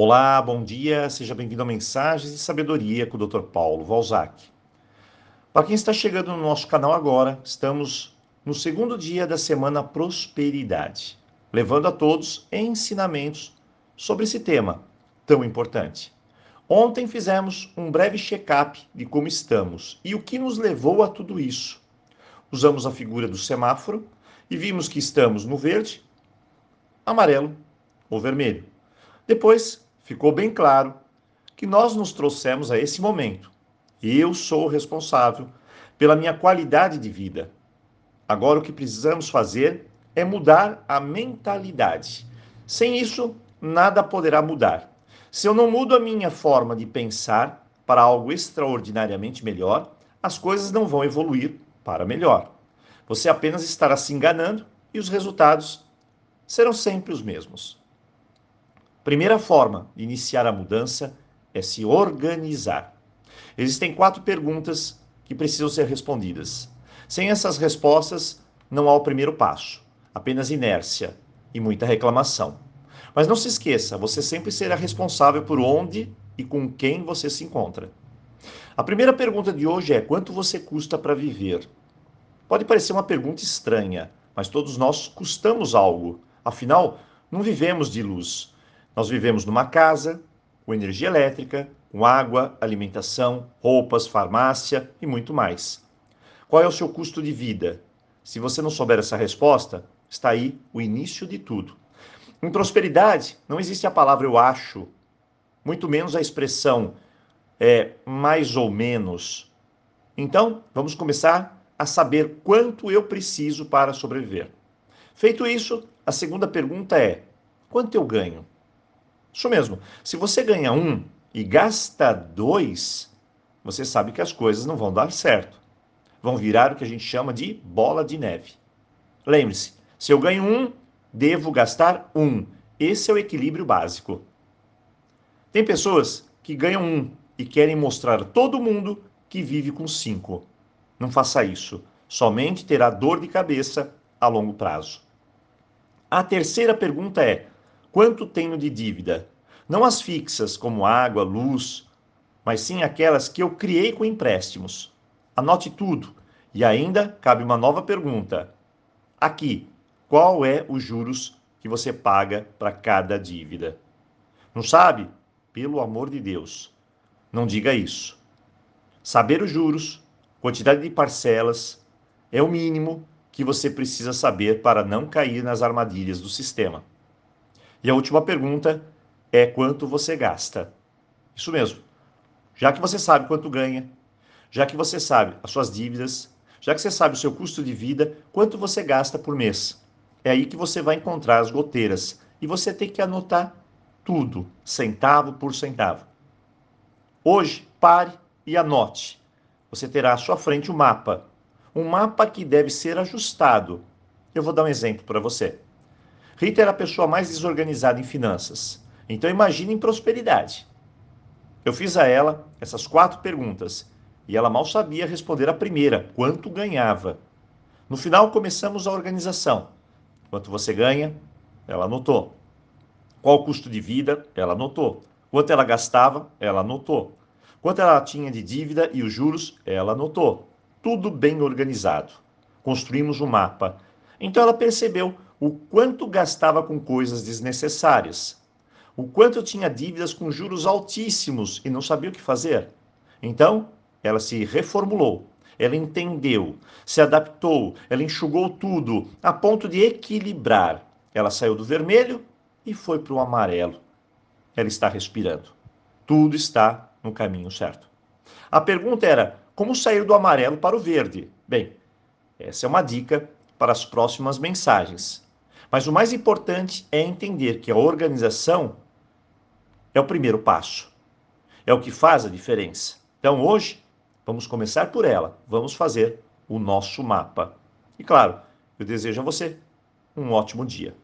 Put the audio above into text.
Olá, bom dia, seja bem-vindo a Mensagens de Sabedoria com o Dr. Paulo Valzac. Para quem está chegando no nosso canal agora, estamos no segundo dia da semana Prosperidade, levando a todos ensinamentos sobre esse tema tão importante. Ontem fizemos um breve check-up de como estamos e o que nos levou a tudo isso. Usamos a figura do semáforo e vimos que estamos no verde, amarelo ou vermelho. Depois ficou bem claro que nós nos trouxemos a esse momento. E eu sou o responsável pela minha qualidade de vida. Agora o que precisamos fazer é mudar a mentalidade. Sem isso, nada poderá mudar. Se eu não mudo a minha forma de pensar para algo extraordinariamente melhor, as coisas não vão evoluir para melhor. Você apenas estará se enganando e os resultados serão sempre os mesmos. Primeira forma de iniciar a mudança é se organizar. Existem quatro perguntas que precisam ser respondidas. Sem essas respostas, não há o primeiro passo, apenas inércia e muita reclamação. Mas não se esqueça, você sempre será responsável por onde e com quem você se encontra. A primeira pergunta de hoje é: quanto você custa para viver? Pode parecer uma pergunta estranha, mas todos nós custamos algo. Afinal, não vivemos de luz. Nós vivemos numa casa, com energia elétrica, com água, alimentação, roupas, farmácia e muito mais. Qual é o seu custo de vida? Se você não souber essa resposta, está aí o início de tudo. Em prosperidade, não existe a palavra eu acho, muito menos a expressão é mais ou menos. Então, vamos começar a saber quanto eu preciso para sobreviver. Feito isso, a segunda pergunta é: quanto eu ganho? Isso mesmo. Se você ganha um e gasta dois, você sabe que as coisas não vão dar certo. Vão virar o que a gente chama de bola de neve. Lembre-se, se eu ganho um, devo gastar um. Esse é o equilíbrio básico. Tem pessoas que ganham um e querem mostrar a todo mundo que vive com cinco. Não faça isso. Somente terá dor de cabeça a longo prazo. A terceira pergunta é: Quanto tenho de dívida? Não as fixas, como água, luz, mas sim aquelas que eu criei com empréstimos. Anote tudo. E ainda cabe uma nova pergunta. Aqui, qual é os juros que você paga para cada dívida? Não sabe? Pelo amor de Deus, não diga isso. Saber os juros, quantidade de parcelas, é o mínimo que você precisa saber para não cair nas armadilhas do sistema. E a última pergunta é quanto você gasta. Isso mesmo. Já que você sabe quanto ganha, já que você sabe as suas dívidas, já que você sabe o seu custo de vida, quanto você gasta por mês. É aí que você vai encontrar as goteiras e você tem que anotar tudo, centavo por centavo. Hoje, pare e anote. Você terá à sua frente um mapa. Um mapa que deve ser ajustado. Eu vou dar um exemplo para você. Rita era a pessoa mais desorganizada em finanças. Então imagine em prosperidade. Eu fiz a ela essas quatro perguntas e ela mal sabia responder a primeira, quanto ganhava. No final começamos a organização. Quanto você ganha? Ela anotou. Qual o custo de vida? Ela anotou. Quanto ela gastava? Ela anotou. Quanto ela tinha de dívida e os juros? Ela anotou. Tudo bem organizado. Construímos um mapa. Então ela percebeu o quanto gastava com coisas desnecessárias, o quanto tinha dívidas com juros altíssimos e não sabia o que fazer. Então, ela se reformulou, ela entendeu, se adaptou, ela enxugou tudo a ponto de equilibrar. Ela saiu do vermelho e foi para o amarelo. Ela está respirando. Tudo está no caminho certo. A pergunta era: como sair do amarelo para o verde? Bem, essa é uma dica para as próximas mensagens. Mas o mais importante é entender que a organização é o primeiro passo. É o que faz a diferença. Então hoje, vamos começar por ela. Vamos fazer o nosso mapa. E claro, eu desejo a você um ótimo dia.